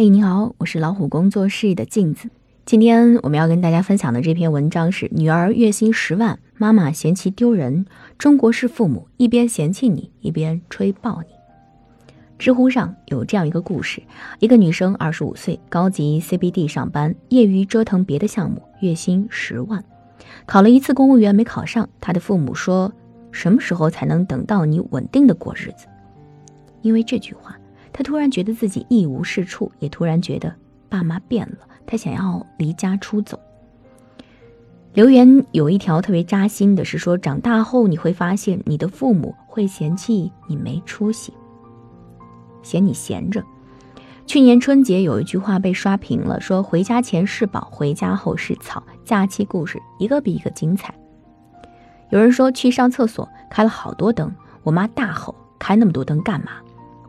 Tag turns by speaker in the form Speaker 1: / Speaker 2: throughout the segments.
Speaker 1: 嘿，你好，我是老虎工作室的镜子。今天我们要跟大家分享的这篇文章是：女儿月薪十万，妈妈嫌弃丢人。中国式父母一边嫌弃你，一边吹爆你。知乎上有这样一个故事：一个女生二十五岁，高级 CBD 上班，业余折腾别的项目，月薪十万。考了一次公务员没考上，她的父母说：“什么时候才能等到你稳定的过日子？”因为这句话。他突然觉得自己一无是处，也突然觉得爸妈变了。他想要离家出走。留言有一条特别扎心的是说，长大后你会发现，你的父母会嫌弃你没出息，嫌你闲着。去年春节有一句话被刷屏了，说回家前是宝，回家后是草。假期故事一个比一个精彩。有人说去上厕所开了好多灯，我妈大吼：“开那么多灯干嘛？”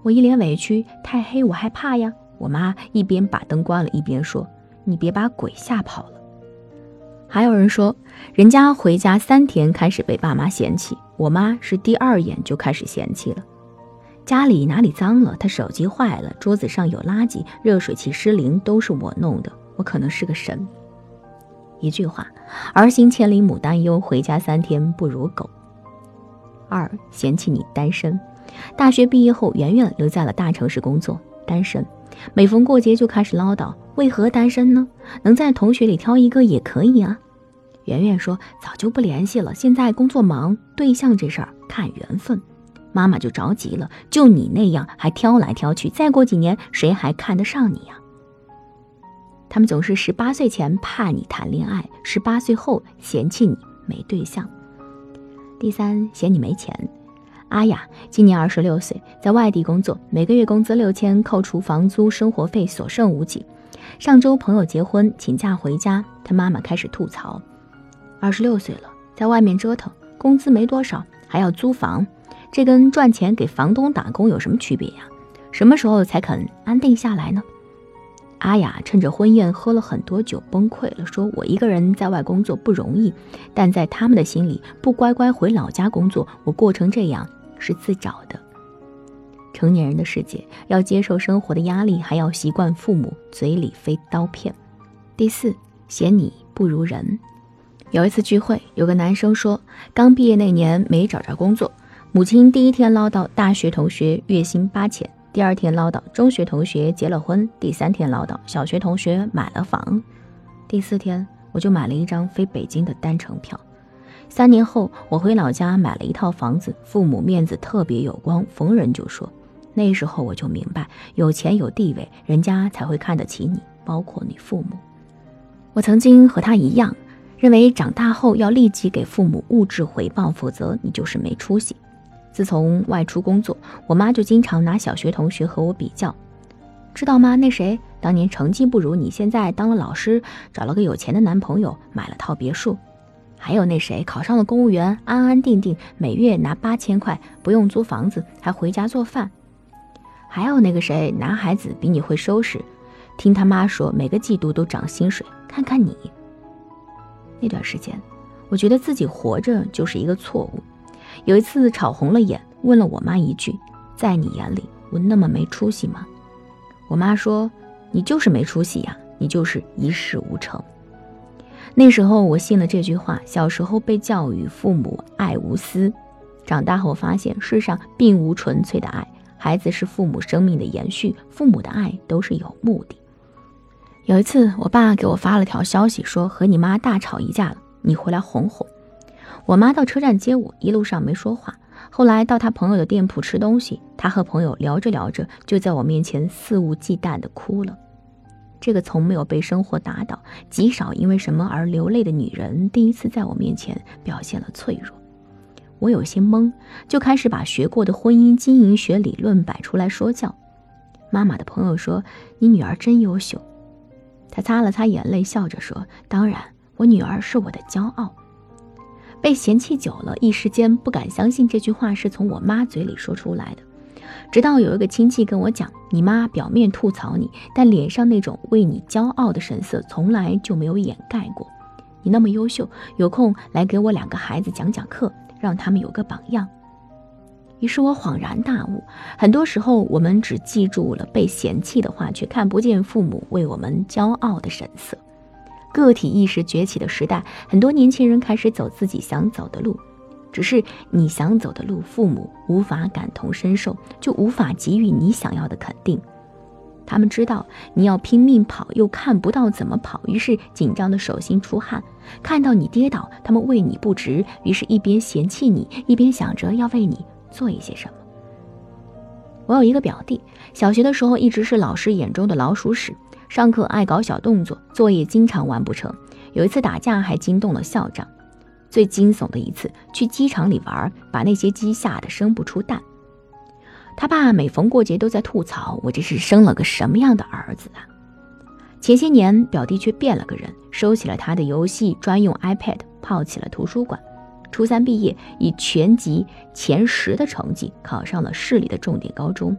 Speaker 1: 我一脸委屈，太黑我害怕呀。我妈一边把灯关了，一边说：“你别把鬼吓跑了。”还有人说，人家回家三天开始被爸妈嫌弃，我妈是第二眼就开始嫌弃了。家里哪里脏了，他手机坏了，桌子上有垃圾，热水器失灵，都是我弄的。我可能是个神。一句话，儿行千里母担忧，回家三天不如狗。二嫌弃你单身。大学毕业后，圆圆留在了大城市工作，单身。每逢过节就开始唠叨，为何单身呢？能在同学里挑一个也可以啊。圆圆说：“早就不联系了，现在工作忙，对象这事儿看缘分。”妈妈就着急了：“就你那样还挑来挑去，再过几年谁还看得上你呀？”他们总是十八岁前怕你谈恋爱，十八岁后嫌弃你没对象。第三，嫌你没钱。阿雅今年二十六岁，在外地工作，每个月工资六千，扣除房租、生活费，所剩无几。上周朋友结婚，请假回家，他妈妈开始吐槽：二十六岁了，在外面折腾，工资没多少，还要租房，这跟赚钱给房东打工有什么区别呀？什么时候才肯安定下来呢？阿雅趁着婚宴喝了很多酒，崩溃了，说：“我一个人在外工作不容易，但在他们的心里，不乖乖回老家工作，我过成这样。”是自找的。成年人的世界，要接受生活的压力，还要习惯父母嘴里飞刀片。第四，嫌你不如人。有一次聚会，有个男生说，刚毕业那年没找着工作，母亲第一天唠叨大学同学月薪八千，第二天唠叨中学同学结了婚，第三天唠叨小学同学买了房，第四天我就买了一张飞北京的单程票。三年后，我回老家买了一套房子，父母面子特别有光，逢人就说。那时候我就明白，有钱有地位，人家才会看得起你，包括你父母。我曾经和他一样，认为长大后要立即给父母物质回报，否则你就是没出息。自从外出工作，我妈就经常拿小学同学和我比较，知道吗？那谁当年成绩不如你，现在当了老师，找了个有钱的男朋友，买了套别墅。还有那谁考上了公务员，安安定定，每月拿八千块，不用租房子，还回家做饭。还有那个谁，男孩子比你会收拾，听他妈说每个季度都涨薪水。看看你，那段时间，我觉得自己活着就是一个错误。有一次吵红了眼，问了我妈一句：“在你眼里，我那么没出息吗？”我妈说：“你就是没出息呀，你就是一事无成。”那时候我信了这句话。小时候被教育父母爱无私，长大后发现世上并无纯粹的爱，孩子是父母生命的延续，父母的爱都是有目的。有一次，我爸给我发了条消息，说和你妈大吵一架了，你回来哄哄。我妈到车站接我，一路上没说话。后来到他朋友的店铺吃东西，他和朋友聊着聊着，就在我面前肆无忌惮地哭了。这个从没有被生活打倒、极少因为什么而流泪的女人，第一次在我面前表现了脆弱。我有些懵，就开始把学过的婚姻经营学理论摆出来说教。妈妈的朋友说：“你女儿真优秀。”她擦了擦眼泪，笑着说：“当然，我女儿是我的骄傲。”被嫌弃久了，一时间不敢相信这句话是从我妈嘴里说出来的。直到有一个亲戚跟我讲，你妈表面吐槽你，但脸上那种为你骄傲的神色从来就没有掩盖过。你那么优秀，有空来给我两个孩子讲讲课，让他们有个榜样。于是我恍然大悟，很多时候我们只记住了被嫌弃的话，却看不见父母为我们骄傲的神色。个体意识崛起的时代，很多年轻人开始走自己想走的路，只是你想走的路，父母无法感同身受，就无法给予你想要的肯定。他们知道你要拼命跑，又看不到怎么跑，于是紧张的手心出汗。看到你跌倒，他们为你不值，于是一边嫌弃你，一边想着要为你做一些什么。我有一个表弟，小学的时候一直是老师眼中的老鼠屎，上课爱搞小动作，作业经常完不成。有一次打架还惊动了校长。最惊悚的一次，去鸡场里玩，把那些鸡吓得生不出蛋。他爸每逢过节都在吐槽我这是生了个什么样的儿子啊！前些年表弟却变了个人，收起了他的游戏专用 iPad，泡起了图书馆。初三毕业，以全级前十的成绩考上了市里的重点高中。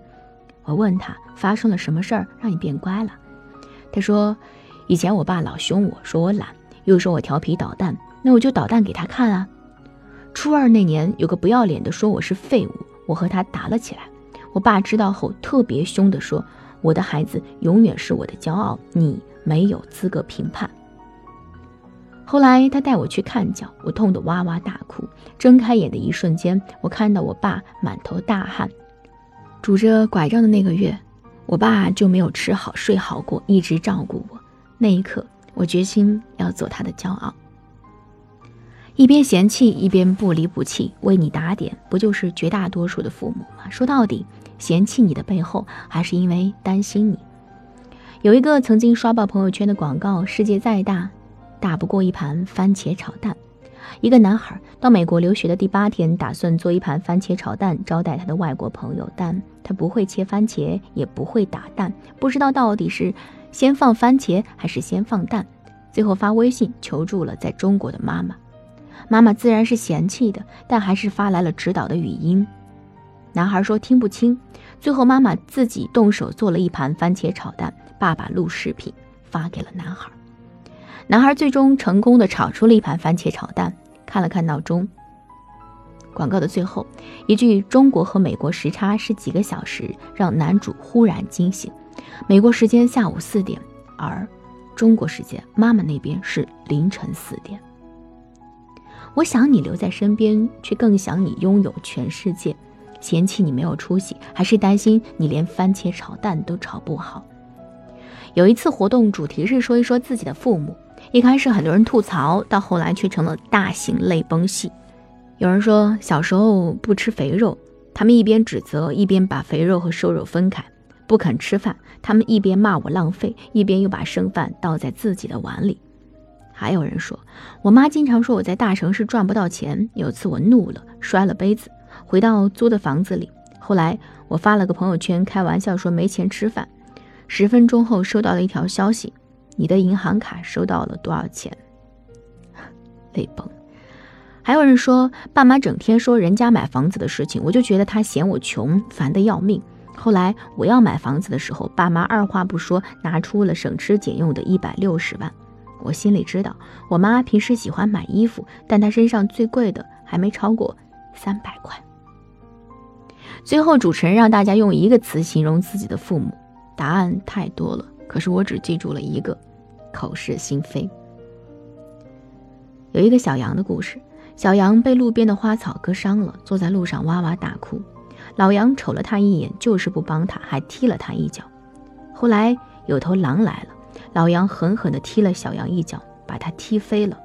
Speaker 1: 我问他发生了什么事儿让你变乖了？他说，以前我爸老凶我说我懒，又说我调皮捣蛋，那我就捣蛋给他看啊。初二那年，有个不要脸的说我是废物，我和他打了起来。我爸知道后特别凶地说：“我的孩子永远是我的骄傲，你没有资格评判。”后来他带我去看脚，我痛得哇哇大哭。睁开眼的一瞬间，我看到我爸满头大汗，拄着拐杖的那个月，我爸就没有吃好睡好过，一直照顾我。那一刻，我决心要做他的骄傲。一边嫌弃，一边不离不弃，为你打点，不就是绝大多数的父母吗？说到底。嫌弃你的背后，还是因为担心你。有一个曾经刷爆朋友圈的广告：世界再大，打不过一盘番茄炒蛋。一个男孩到美国留学的第八天，打算做一盘番茄炒蛋招待他的外国朋友，但他不会切番茄，也不会打蛋，不知道到底是先放番茄还是先放蛋。最后发微信求助了在中国的妈妈，妈妈自然是嫌弃的，但还是发来了指导的语音。男孩说听不清，最后妈妈自己动手做了一盘番茄炒蛋，爸爸录视频发给了男孩。男孩最终成功的炒出了一盘番茄炒蛋，看了看闹钟。广告的最后一句“中国和美国时差是几个小时”，让男主忽然惊醒。美国时间下午四点，而中国时间妈妈那边是凌晨四点。我想你留在身边，却更想你拥有全世界。嫌弃你没有出息，还是担心你连番茄炒蛋都炒不好？有一次活动主题是说一说自己的父母，一开始很多人吐槽，到后来却成了大型泪崩戏。有人说小时候不吃肥肉，他们一边指责，一边把肥肉和瘦肉分开；不肯吃饭，他们一边骂我浪费，一边又把剩饭倒在自己的碗里。还有人说，我妈经常说我在大城市赚不到钱，有次我怒了，摔了杯子。回到租的房子里，后来我发了个朋友圈，开玩笑说没钱吃饭。十分钟后收到了一条消息：你的银行卡收到了多少钱？泪崩。还有人说，爸妈整天说人家买房子的事情，我就觉得他嫌我穷，烦得要命。后来我要买房子的时候，爸妈二话不说拿出了省吃俭用的一百六十万。我心里知道，我妈平时喜欢买衣服，但她身上最贵的还没超过三百块。最后，主持人让大家用一个词形容自己的父母，答案太多了，可是我只记住了一个：口是心非。有一个小羊的故事，小羊被路边的花草割伤了，坐在路上哇哇大哭。老羊瞅了他一眼，就是不帮他，还踢了他一脚。后来有头狼来了，老杨狠狠地踢了小杨一脚，把他踢飞了。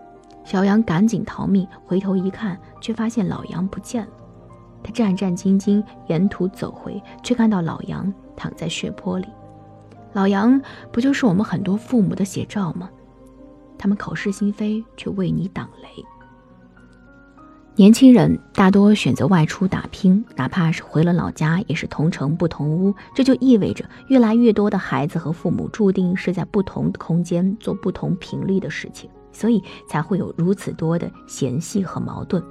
Speaker 1: 小杨赶紧逃命，回头一看，却发现老杨不见了。他战战兢兢沿途走回，却看到老杨躺在血泊里。老杨不就是我们很多父母的写照吗？他们口是心非，却为你挡雷。年轻人大多选择外出打拼，哪怕是回了老家，也是同城不同屋。这就意味着越来越多的孩子和父母注定是在不同空间做不同频率的事情，所以才会有如此多的嫌隙和矛盾。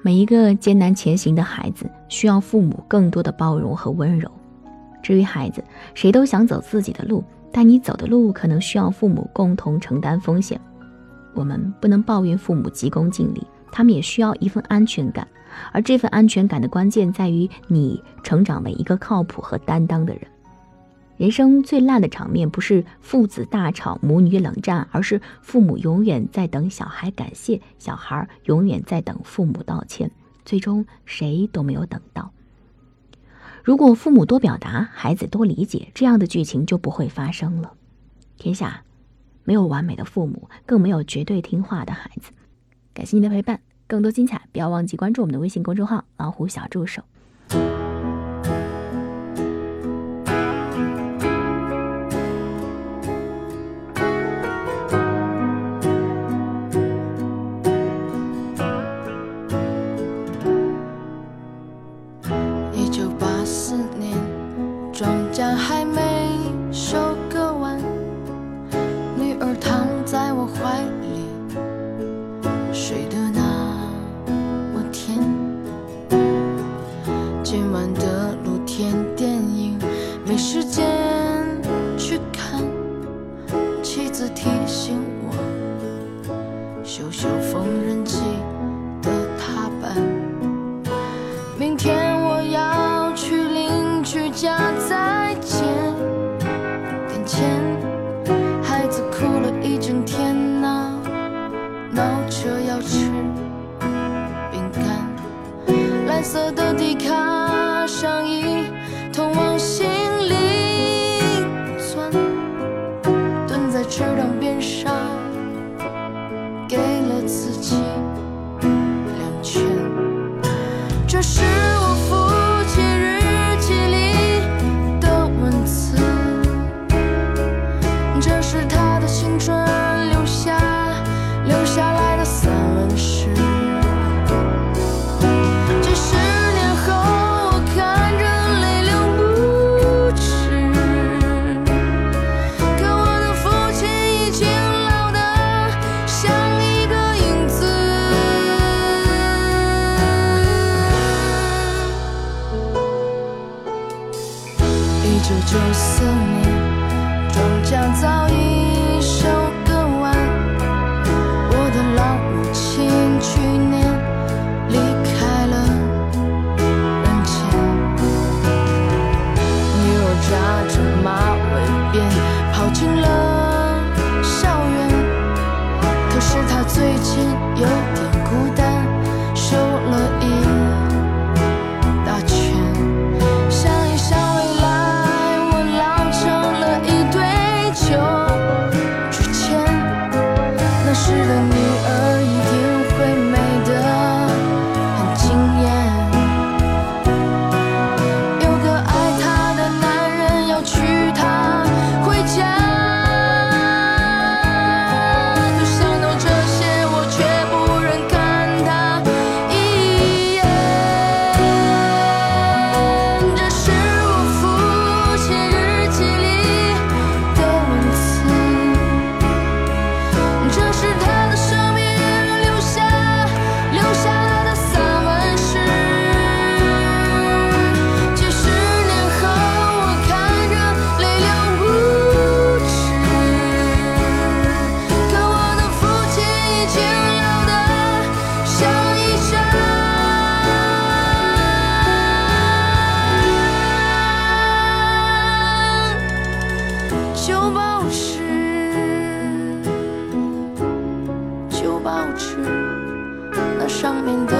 Speaker 1: 每一个艰难前行的孩子，需要父母更多的包容和温柔。至于孩子，谁都想走自己的路，但你走的路可能需要父母共同承担风险。我们不能抱怨父母急功近利，他们也需要一份安全感。而这份安全感的关键在于你成长为一个靠谱和担当的人。人生最烂的场面不是父子大吵、母女冷战，而是父母永远在等小孩感谢，小孩永远在等父母道歉，最终谁都没有等到。如果父母多表达，孩子多理解，这样的剧情就不会发生了。天下没有完美的父母，更没有绝对听话的孩子。感谢您的陪伴，更多精彩，不要忘记关注我们的微信公众号“老虎小助手”。
Speaker 2: 一九八四年，庄稼还给下着吗？上面的。